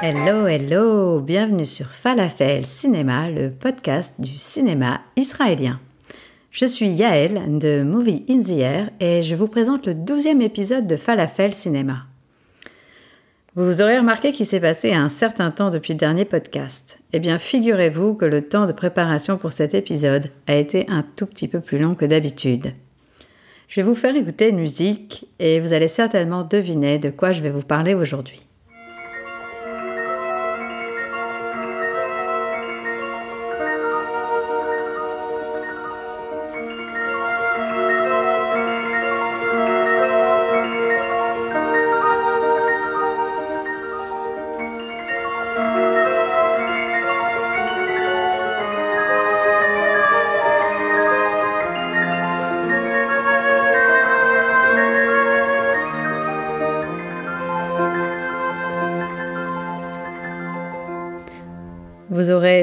Hello, hello, bienvenue sur Falafel Cinéma, le podcast du cinéma israélien. Je suis Yael de Movie in the Air et je vous présente le douzième épisode de Falafel Cinéma. Vous aurez remarqué qu'il s'est passé un certain temps depuis le dernier podcast. Eh bien, figurez-vous que le temps de préparation pour cet épisode a été un tout petit peu plus long que d'habitude. Je vais vous faire écouter une musique et vous allez certainement deviner de quoi je vais vous parler aujourd'hui.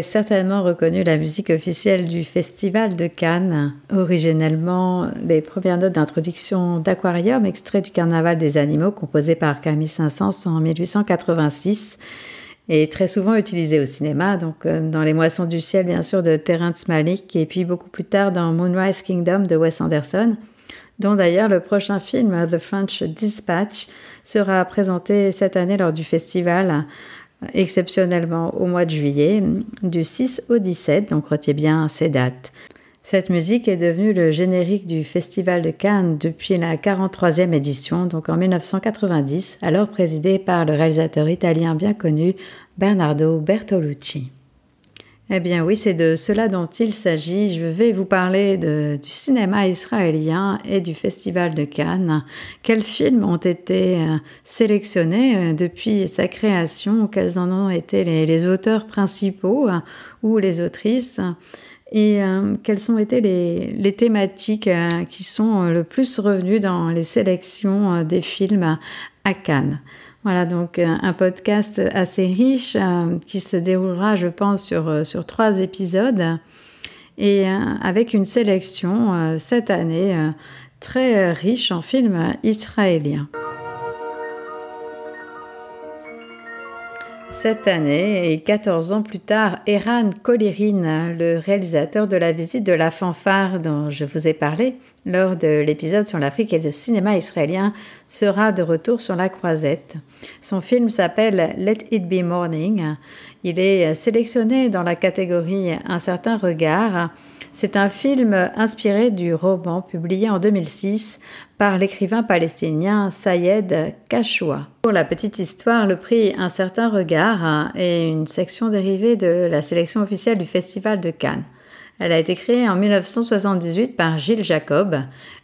Certainement reconnu la musique officielle du Festival de Cannes. Originellement, les premières notes d'introduction d'Aquarium, extrait du Carnaval des animaux, composé par Camille Saint-Saëns en 1886, et très souvent utilisé au cinéma, donc euh, dans Les Moissons du ciel, bien sûr, de Terrence Malick, et puis beaucoup plus tard dans Moonrise Kingdom de Wes Anderson, dont d'ailleurs le prochain film, The French Dispatch, sera présenté cette année lors du festival exceptionnellement au mois de juillet, du 6 au 17, donc retenez bien ces dates. Cette musique est devenue le générique du Festival de Cannes depuis la 43e édition, donc en 1990, alors présidé par le réalisateur italien bien connu Bernardo Bertolucci. Eh bien oui, c'est de cela dont il s'agit. Je vais vous parler du cinéma israélien et du Festival de Cannes. Quels films ont été euh, sélectionnés euh, depuis sa création? Quels en ont été les, auteurs principaux euh, ou les autrices? Et quelles ont été les thématiques qui sont le plus revenues dans les sélections des films à Cannes? Voilà donc euh, un podcast assez riche euh, qui se déroulera, je pense, sur, euh, sur trois épisodes et avec une sélection cette année très riche en films israéliens. Cette année, et 14 ans plus tard, Eran Kolirin, le réalisateur de la visite de la fanfare dont je vous ai parlé lors de l'épisode sur l'Afrique et le cinéma israélien, sera de retour sur la croisette. Son film s'appelle Let It Be Morning. Il est sélectionné dans la catégorie Un certain regard c'est un film inspiré du roman publié en 2006 par l'écrivain palestinien Sayed Kashoua. Pour la petite histoire, le prix Un certain regard est une section dérivée de la sélection officielle du Festival de Cannes. Elle a été créée en 1978 par Gilles Jacob,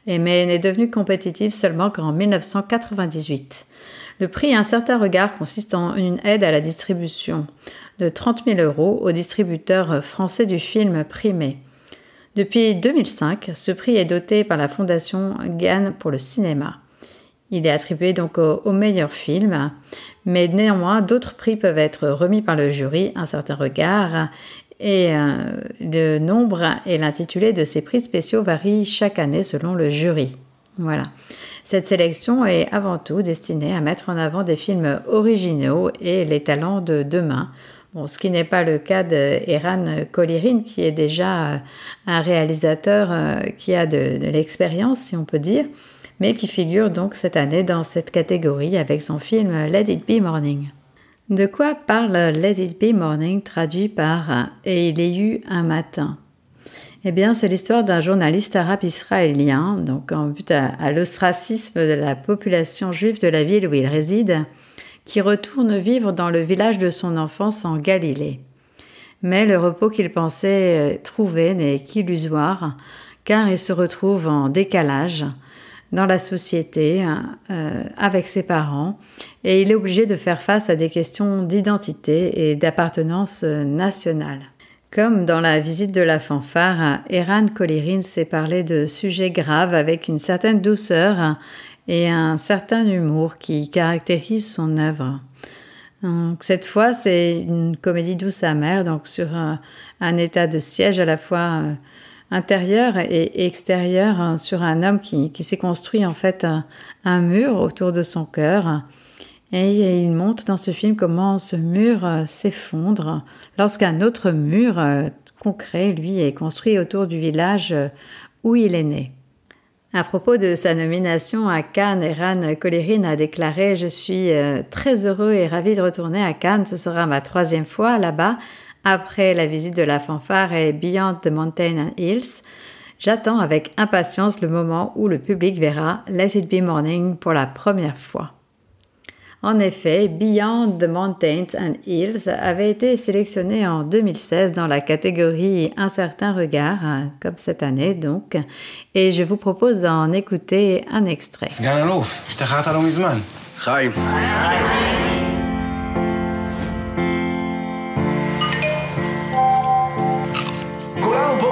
mais n'est devenue compétitive seulement qu'en 1998. Le prix Un certain regard consiste en une aide à la distribution de 30 000 euros aux distributeurs français du film primé. Depuis 2005, ce prix est doté par la Fondation Gann pour le cinéma. Il est attribué donc au, meilleur film, mais néanmoins d'autres prix peuvent être remis par le jury, un certain regard, et euh, le nombre et l'intitulé de ces prix spéciaux varient chaque année selon le jury. Voilà. Cette sélection est avant tout destinée à mettre en avant des films originaux et les talents de demain ce qui n'est pas le cas d'Eran Kolirin, qui est déjà euh, un réalisateur euh, qui a de, l'expérience, si on peut dire, mais qui figure donc cette année dans cette catégorie avec son film Let It Be Morning. De quoi parle Let It Be Morning, traduit par Et il y eut un matin eh bien, c'est l'histoire d'un journaliste arabe israélien, donc en but à l'ostracisme de la population juive de la ville où il réside, qui retourne vivre dans le village de son enfance en Galilée. Mais le repos qu'il pensait trouver n'est qu'illusoire, car il se retrouve en décalage dans la société euh, avec ses parents et il est obligé de faire face à des questions d'identité et d'appartenance nationale. Comme dans la visite de la fanfare, Eran Kolirin s'est parlé de sujets graves avec une certaine douceur et un certain humour qui caractérise son œuvre. Cette fois, c'est une comédie douce amère, donc sur un, état de siège à la fois euh, intérieur et extérieur, hein, sur un homme qui, s'est construit en fait un, mur autour de son cœur. Et il montre dans ce film comment ce mur euh, s'effondre lorsqu'un autre mur euh, concret, lui, est construit autour du village euh, où il est né. À propos de sa nomination à Cannes, Eran Kolerin a déclaré Je suis très heureux et ravi de retourner à Cannes. Ce sera ma troisième fois là-bas, après la visite de la fanfare et Beyond the Mountain and Hills. J'attends avec impatience le moment où le public verra Let It Be Morning pour la première fois. En effet, Beyond the Mountains and Hills avait été sélectionné en 2016 dans la catégorie Un certain regard, comme cette année donc, et je vous propose d'en écouter un extrait.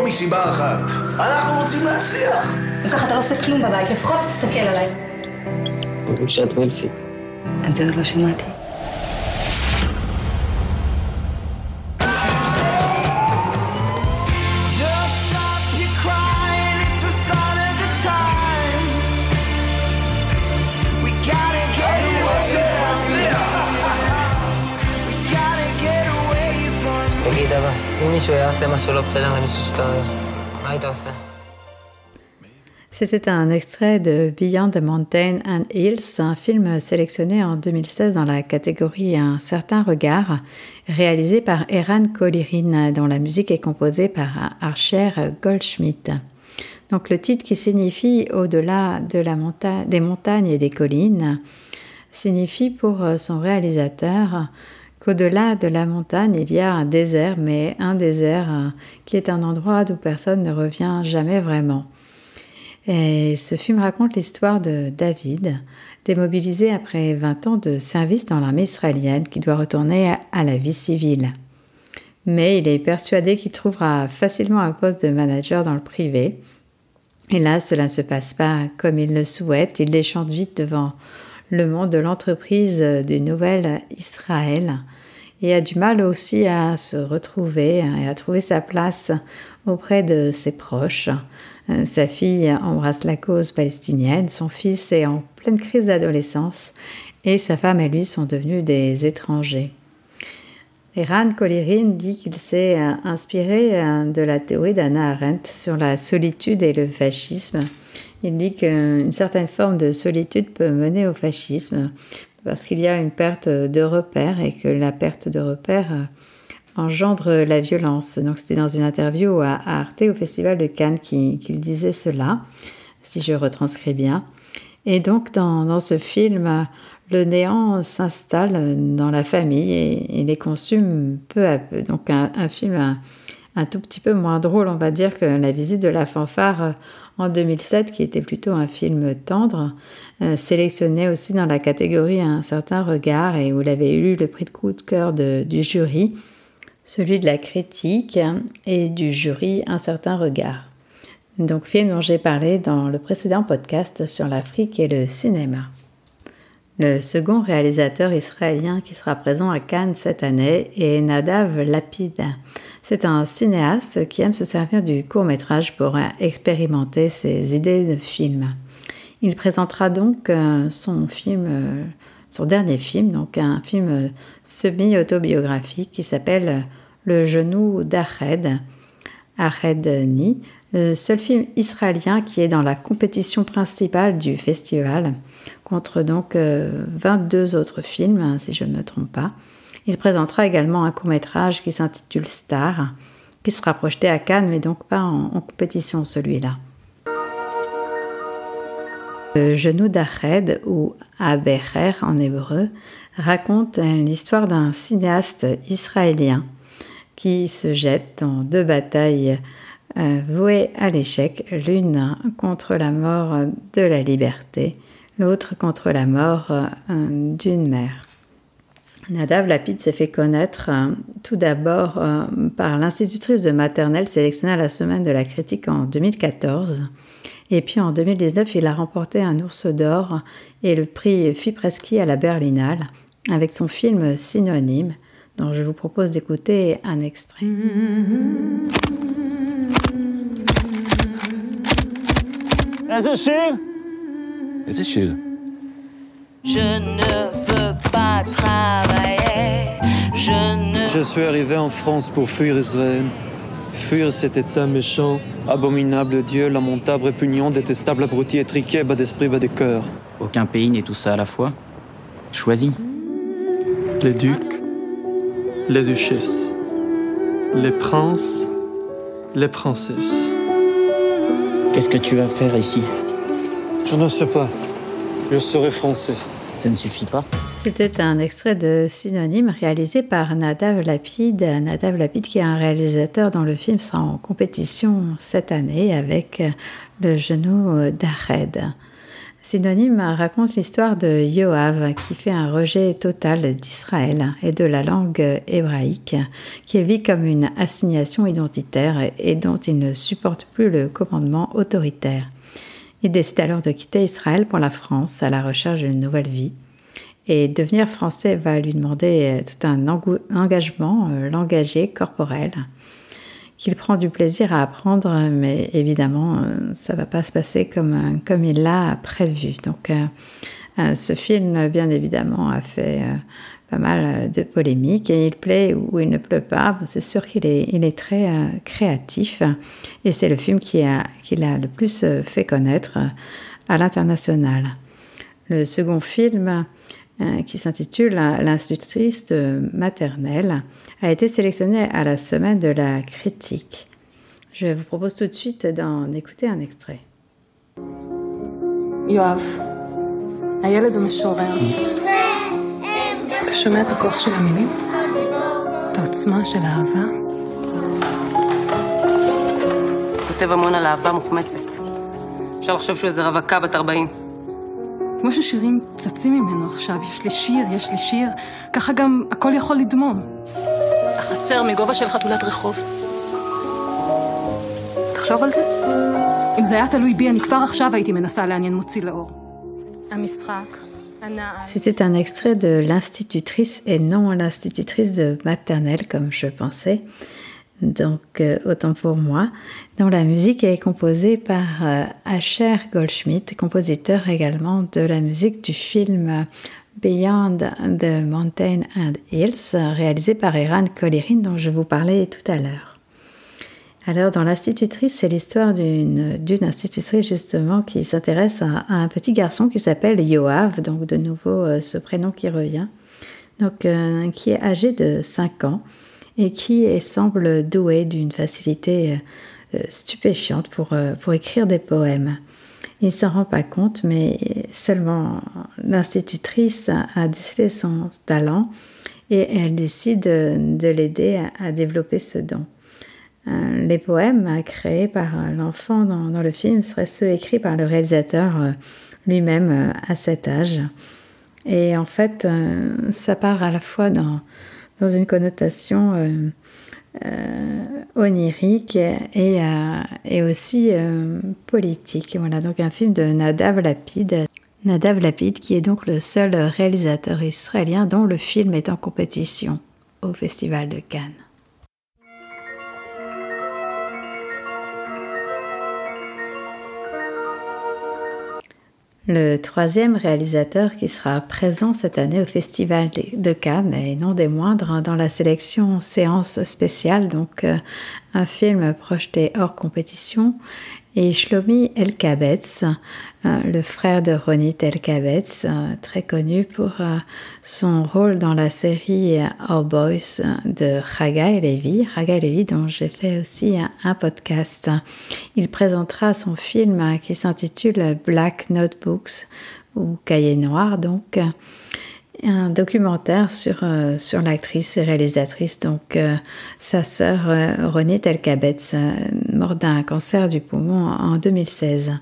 מסיבה אחת. אנחנו רוצים להצליח. אם ככה אתה לא עושה כלום בבית, לפחות תקל עליי. אומרים שאת וולפית. את זה עוד לא שמעתי. c'était un extrait de Beyond the Mountain and Hills, un film sélectionné en 2016 dans la catégorie Un certain regard, réalisé par Eran Kolirin, dont la musique est composée par Archer Goldschmidt. Donc le titre qui signifie Au-delà des montagnes et des collines signifie pour son réalisateur qu'au-delà de la montagne, il y a un désert, mais un désert qui est un endroit d'où personne ne revient jamais vraiment. Et ce film raconte l'histoire de David, démobilisé après 20 ans de service dans l'armée israélienne, qui doit retourner à la vie civile. Mais il est persuadé qu'il trouvera facilement un poste de manager dans le privé. Et là, cela ne se passe pas comme il le souhaite. Il déchante vite devant le monde de l'entreprise du Nouvel Israël et a du mal aussi à se retrouver et à trouver sa place auprès de ses proches. Euh, sa fille embrasse la cause palestinienne, son fils est en pleine crise d'adolescence et sa femme et lui sont devenus des étrangers. Eran Kolirin dit qu'il s'est euh, inspiré euh, de la théorie d'Anna Arendt sur la solitude et le fascisme. Il dit qu'une certaine forme de solitude peut mener au fascisme parce qu'il y a une perte de repères et que la perte de repères engendre la violence. Donc c'était dans une interview à, Arte au Festival de Cannes qu'il disait cela, si je retranscris bien. Et donc dans, ce film, le néant s'installe dans la famille et, les consume peu à peu. Donc un, film un, tout petit peu moins drôle, on va dire, que La visite de la fanfare en 2007, qui était plutôt un film tendre, euh, sélectionné aussi dans la catégorie Un certain regard et où il avait eu le prix de coup de cœur du jury celui de la critique et du jury Un certain regard. Donc film dont j'ai parlé dans le précédent podcast sur l'Afrique et le cinéma. Le second réalisateur israélien qui sera présent à Cannes cette année est Nadav Lapid. C'est un cinéaste qui aime se servir du court métrage pour expérimenter ses idées de film. Il présentera donc euh, euh, son dernier film, donc un film semi-autobiographique qui s'appelle le genou d'Ahed, Ni, le seul film israélien qui est dans la compétition principale du festival, contre donc 22 euh, autres films, hein, si je ne me trompe pas. Il présentera également un court-métrage qui s'intitule Star, qui sera projeté à Cannes, mais donc pas en, compétition celui-là. Le genou d'Ahed, ou Abecher en hébreu, raconte l'histoire d'un cinéaste israélien qui se jette dans deux batailles euh, vouées à l'échec, l'une contre la mort de la liberté, l'autre contre la mort euh, d'une mère. Nadav Lapid s'est fait connaître euh, tout d'abord euh, par l'institutrice de maternelle sélectionnée à la semaine de la critique en 2014. Et puis en 2019, il a remporté un ours d'or et le prix Fipreski à la Berlinale avec son film Synonyme, dont je vous propose d'écouter un extrait. Je ne veux pas travailler. Je ne. Je suis arrivé en France pour fuir Israël. Fuir cet état méchant, abominable Dieu, lamentable, répugnant, détestable, abruti, étriqué, bas d'esprit, bas de cœur. Aucun pays n'est tout ça à la fois. Choisis. Les ducs, les duchesses, les princes, les princesses. Qu'est-ce que tu vas faire ici? Je ne sais pas. Je serai français. Ça ne suffit pas. C'était un extrait de Synonyme réalisé par Nadav Lapid. Nadav Lapid qui est un réalisateur dont le film sera en compétition cette année avec Le genou d'Ared. Synonyme raconte l'histoire de Yoav qui fait un rejet total d'Israël et de la langue hébraïque, qu'il vit comme une assignation identitaire et dont il ne supporte plus le commandement autoritaire. Il décide alors de quitter Israël pour la France à la recherche d'une nouvelle vie. Et devenir français va lui demander tout un engagement euh, langagier, corporel, qu'il prend du plaisir à apprendre, mais évidemment, euh, ça va pas se passer comme, il l'a prévu. Donc, euh, ce film, bien évidemment, a fait pas mal de polémiques et il plaît ou il ne pleut pas. C'est sûr qu'il est, il est très créatif et c'est le film qui a, qui l'a le plus fait connaître à l'international. Le second film, qui s'intitule L'institutrice maternelle, a été sélectionné à la semaine de la critique. Je vous propose tout de suite d'en écouter un extrait. יואב, הילד הוא משורר. אתה שומע את הכוח של המילים? את העוצמה של האהבה? כותב המון על אהבה מוחמצת. אפשר לחשוב שהוא איזה רווקה בת 40. כמו ששירים צצים ממנו עכשיו, יש לי שיר, יש לי שיר, ככה גם הכל יכול לדמום. החצר מגובה של חתולת רחוב. תחשוב על זה. אם זה היה תלוי בי, אני כבר עכשיו הייתי מנסה לעניין מוציא לאור. המשחק, C'était un extrait de l'institutrice et non l'institutrice de maternelle comme je pensais. Donc euh, autant pour moi. dont la musique est composée par euh, Asher Goldschmidt, compositeur également de la musique du film Beyond the Mountain and Hills, réalisé par Eran Kolerin dont je vous parlais tout à l'heure. Alors, dans l'institutrice, c'est l'histoire d'une institutrice justement qui s'intéresse à, un petit garçon qui s'appelle Yoav, donc de nouveau euh, ce prénom qui revient, donc qui est âgé de 5 ans et qui semble doué d'une facilité euh, stupéfiante pour, pour écrire des poèmes. Il ne s'en rend pas compte, mais seulement l'institutrice a, décelé son talent et elle décide de, l'aider à développer ce don. Euh, les poèmes créés par euh, l'enfant dans, le film seraient ceux écrits par le réalisateur euh, lui-même à cet âge. Et en fait, ça part à la fois dans, dans une connotation onirique et, et aussi politique. Voilà, donc un film de Nadav Lapid. Nadav Lapid, qui est donc le seul réalisateur israélien dont le film est en compétition au Festival de Cannes. Le troisième réalisateur qui sera présent cette année au Festival de Cannes, et non des moindres, hein, dans la sélection séance spéciale, donc euh, un film projeté hors compétition, et Shlomi Elkabetz, le frère de Ronit Elkabetz, euh, très connu pour euh, son rôle dans la série Our Boys de Raga Levi, Raga Levi dont j'ai fait aussi un, podcast. Il présentera son film qui s'intitule Black Notebooks ou Cahiers Noirs donc. un documentaire sur, euh, l'actrice et réalisatrice, donc euh, sa sœur euh, Renée Telkabetz, morte d'un cancer du poumon en 2016.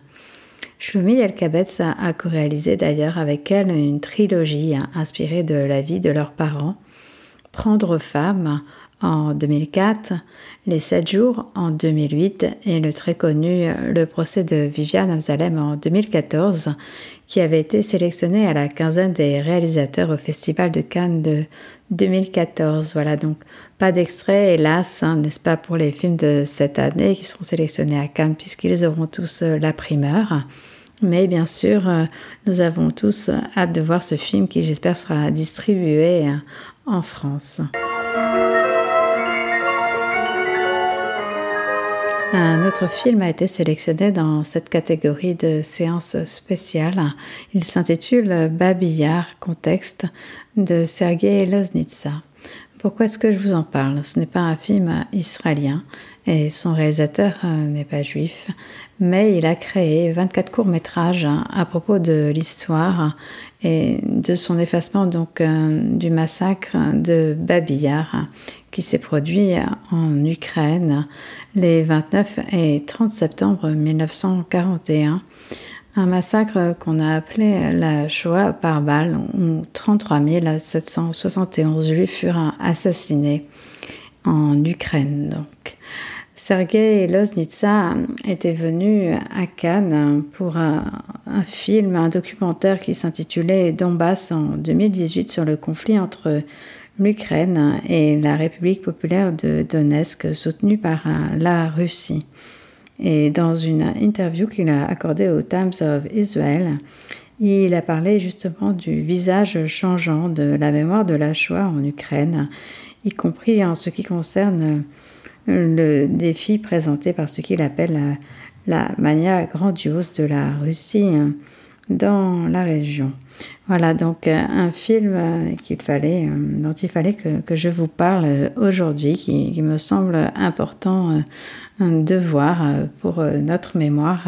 Shlomi Elkabetz a, a co-réalisé d'ailleurs avec elle une trilogie hein, inspirée de la vie de leurs parents, Prendre femme en 2004, Les Sept jours en 2008 et le très connu Le procès de Viviane Amzalem en 2014, qui avait été sélectionné à la quinzaine des réalisateurs au Festival de Cannes de 2014. Voilà donc pas d'extrait, hélas, hein, n'est-ce pas, pour les films de cette année qui seront sélectionnés à Cannes puisqu'ils auront tous euh, la primeur. Mais bien sûr, euh, nous avons tous hâte de voir ce film qui, j'espère, sera distribué euh, en France. Un autre film a été sélectionné dans cette catégorie de séance spéciale. Il s'intitule Babillard, contexte de Sergei Loznitsa. Pourquoi est-ce que je vous en parle? Ce n'est pas un film israélien et son réalisateur euh, n'est pas juif, mais il a créé 24 courts-métrages à propos de l'histoire et de son effacement donc euh, du massacre de Babillard qui s'est produit en Ukraine les 29 et 30 septembre 1941. Un massacre qu'on a appelé la Shoah par balle, où 33 771 juifs furent assassinés en Ukraine. Donc. Sergei Loznitsa était venu à Cannes pour un, un film, un documentaire qui s'intitulait Donbass en 2018 sur le conflit entre l'Ukraine et la République populaire de Donetsk soutenue par la Russie. Et dans une interview qu'il a accordée au Times of Israel, il a parlé justement du visage changeant de la mémoire de la Shoah en Ukraine, y compris en ce qui concerne le défi présenté par ce qu'il appelle la manière grandiose de la Russie dans la région. Voilà donc euh, un film euh, euh, dont il fallait que, je vous parle aujourd'hui, qui, me semble important de voir pour notre mémoire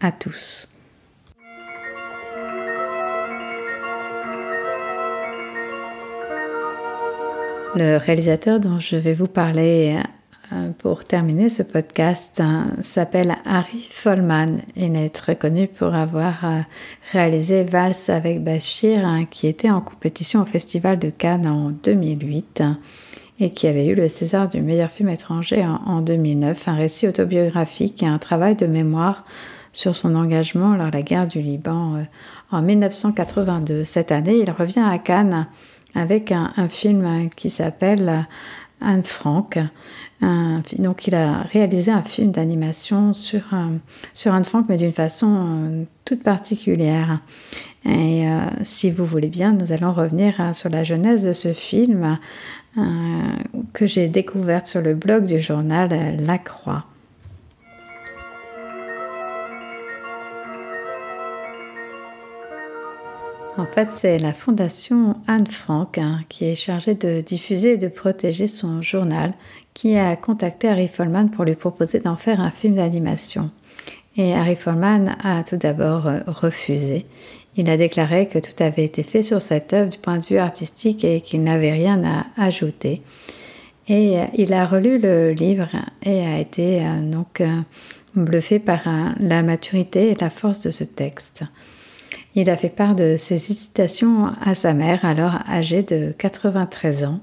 à tous. Le réalisateur dont je vais vous parler pour terminer, ce podcast hein, s'appelle Harry Follman. Il est très connu pour avoir euh, réalisé Valse avec Bachir, hein, qui était en compétition au Festival de Cannes en 2008 hein, et qui avait eu le César du meilleur film étranger en 2009. Un récit autobiographique et un travail de mémoire sur son engagement lors de la guerre du Liban euh, en 1982. Cette année, il revient à Cannes avec un film qui s'appelle Anne Frank donc il a réalisé un film d'animation sur, euh, sur Anne Frank, mais d'une façon euh, toute particulière. Et euh, si vous voulez bien, nous allons revenir sur la genèse de ce film que j'ai découverte sur le blog du journal La Croix. En fait, c'est la fondation Anne Frank hein, qui est chargée de diffuser et de protéger son journal qui a contacté Harry Folman pour lui proposer d'en faire un film d'animation. Et Harry Folman a tout d'abord euh, refusé. Il a déclaré que tout avait été fait sur cette œuvre du point de vue artistique et qu'il n'avait rien à ajouter. Et euh, il a relu le livre et a été euh, donc bluffé par la maturité et la force de ce texte. Il a fait part de ses hésitations à sa mère, alors âgée de 93 ans.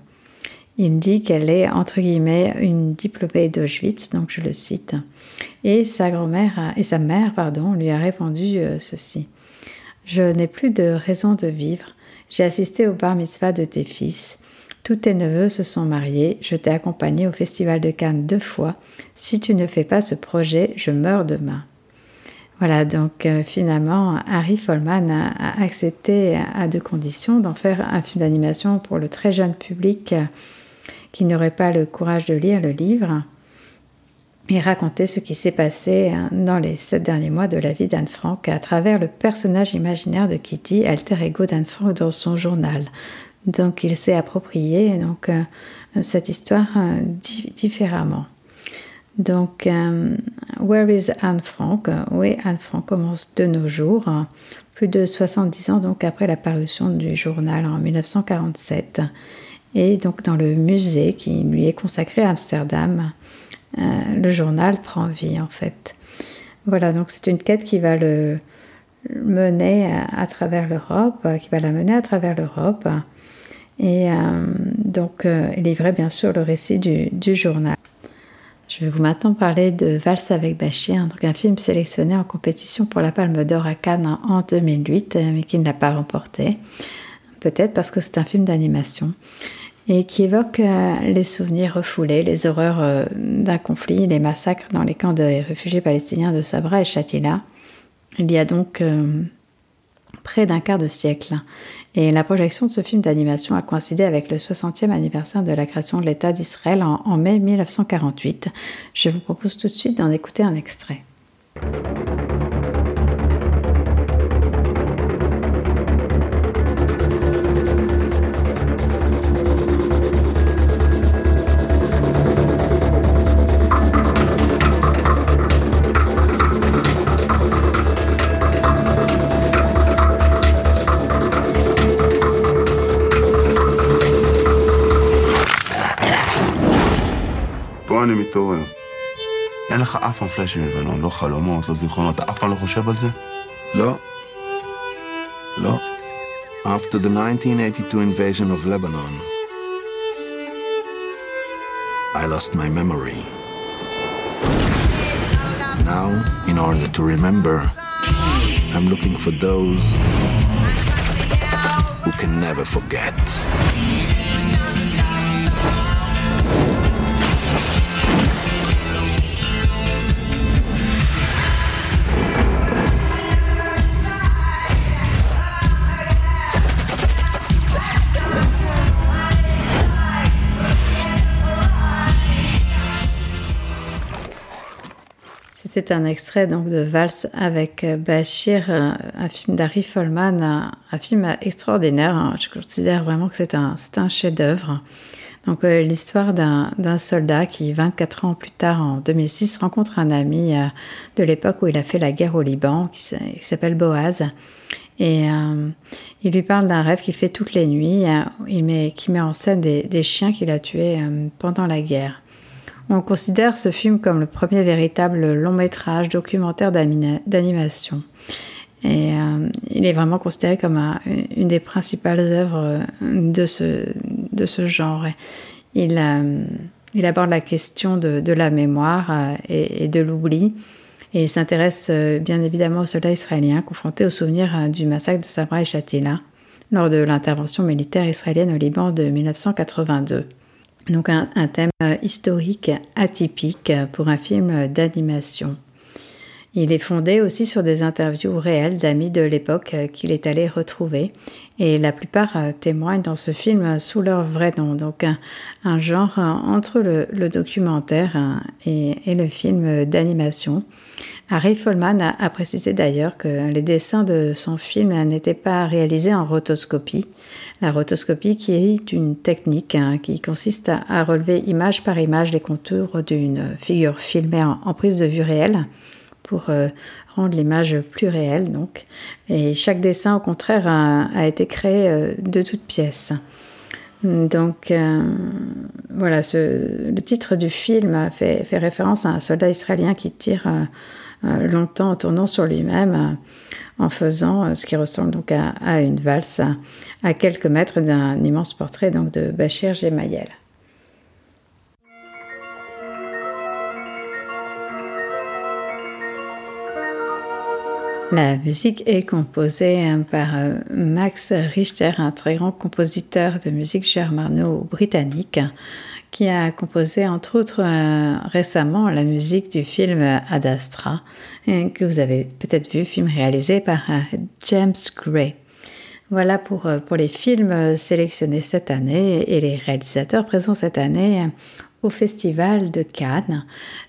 Il dit qu'elle est, entre guillemets, une diplômée d'Auschwitz, donc je le cite. Et sa grand-mère, et sa mère, pardon, lui a répondu euh, ceci. Je n'ai plus de raison de vivre. J'ai assisté au bar mitzvah de tes fils. Tous tes neveux se sont mariés. Je t'ai accompagné au festival de Cannes deux fois. Si tu ne fais pas ce projet, je meurs demain. Voilà, donc euh, finalement, Harry Folman a, accepté à deux conditions d'en faire un film d'animation pour le très jeune public euh, qui n'aurait pas le courage de lire le livre et raconter ce qui s'est passé euh, dans les sept derniers mois de la vie d'Anne Frank à travers le personnage imaginaire de Kitty, alter ego d'Anne Frank dans son journal. Donc il s'est approprié donc, cette histoire différemment. Donc, euh, Where is Anne Frank? Est Anne Frank commence de nos jours. plus de 70 ans donc après la parution du journal en 1947. Et donc dans le musée qui lui est consacré à Amsterdam, euh, le journal prend vie en fait. Voilà, donc c'est une quête qui va le mener à, travers l'Europe, qui va la mener à travers l'Europe. Et euh, donc euh, livrer bien sûr le récit du, journal. Je vais vous maintenant parler de Valse avec Bachir, donc un film sélectionné en compétition pour la Palme d'Or à Cannes en 2008, mais qui ne l'a pas remporté. Peut-être parce que c'est un film d'animation et qui évoque euh, les souvenirs refoulés, les horreurs euh, d'un conflit, les massacres dans les camps de réfugiés palestiniens de Sabra et Shatila. Il y a donc euh, près d'un quart de siècle. Et la projection de ce film d'animation a coïncidé avec le 60e anniversaire de la création de l'État d'Israël en, en mai 1948. Je vous propose tout de suite d'en écouter un extrait. לך אף פעם פלאשים מלבנון, לא חלומות, לא זיכרונות, אתה אף פעם לא חושב על זה? לא. לא. After the 1982 invasion of Lebanon, I lost my memory. Now, in order to remember, I'm looking for those who can never forget. C'est un extrait donc de Valse avec euh, Bachir, euh, un film d'Harry Folman, un, film extraordinaire. Hein. Je considère vraiment que c'est un, un chef-d'œuvre. Donc euh, l'histoire d'un soldat qui, 24 ans plus tard, en 2006, rencontre un ami de l'époque où il a fait la guerre au Liban, qui, s'appelle Boaz. Et il lui parle d'un rêve qu'il fait toutes les nuits, il met, qui met en scène des, des chiens qu'il a tués pendant la guerre. On considère ce film comme le premier véritable long métrage documentaire d'animation. Et euh, il est vraiment considéré comme une des principales œuvres de ce, de ce genre. Il, euh, il aborde la question de, la mémoire euh, et, de l'oubli. Il s'intéresse bien évidemment aux soldats israéliens confrontés au souvenir du massacre de Sabra et Shatila lors de l'intervention militaire israélienne au Liban de 1982. Donc un, thème euh, historique atypique pour un film d'animation. Il est fondé aussi sur des interviews réelles d'amis de l'époque euh, qu'il est allé retrouver et la plupart euh, témoignent dans ce film sous leur vrai nom, donc un, genre entre le, documentaire et, le film d'animation. Harry Folman a, précisé d'ailleurs que les dessins de son film n'étaient pas réalisés en rotoscopie, la rotoscopie qui est une technique hein, qui consiste à, relever image par image les contours d'une figure filmée en, prise de vue réelle pour euh, rendre l'image plus réelle. Donc. Et chaque dessin, au contraire, a, été créé euh, de toutes pièces. Donc euh, voilà, le titre du film fait, référence à un soldat israélien qui tire longtemps en tournant sur lui-même en faisant ce qui ressemble donc à, une valse à, quelques mètres d'un immense portrait donc de Bachir Gemayel. La musique est composée hein, par euh, Max Richter, un très grand compositeur de musique germano-britannique qui a composé entre autres euh, récemment la musique du film Ad Astra, euh, que vous avez peut-être vu, film réalisé par euh, James Gray. Voilà pour, pour les films sélectionnés cette année et les réalisateurs présents cette année Festival de Cannes.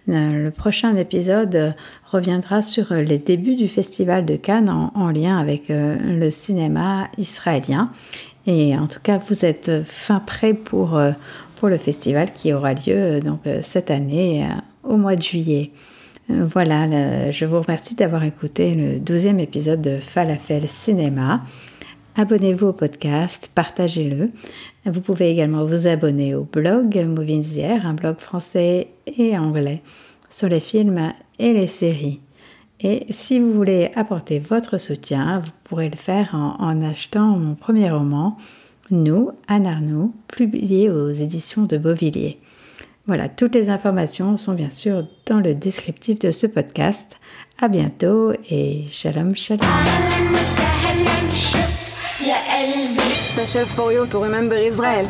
Le prochain épisode reviendra sur les débuts du Festival de Cannes en, en lien avec le cinéma israélien. Et en tout cas, vous êtes fin prêt pour, pour le festival qui aura lieu euh, donc, euh, cette année euh, au mois de juillet. Euh, Voilà, je vous remercie d'avoir écouté le 12e épisode de Falafel Cinéma. Abonnez-vous au podcast, partagez-le. Vous pouvez également vous abonner au blog Movinzier, un blog français et anglais sur les films et les séries. Et si vous voulez apporter votre soutien, vous pourrez le faire en, achetant mon premier roman, Nous, Anne publié aux éditions de Beauvilliers. Voilà, toutes les informations sont bien sûr dans le descriptif de ce podcast. À bientôt et shalom shalom. Special for you to remember Israel.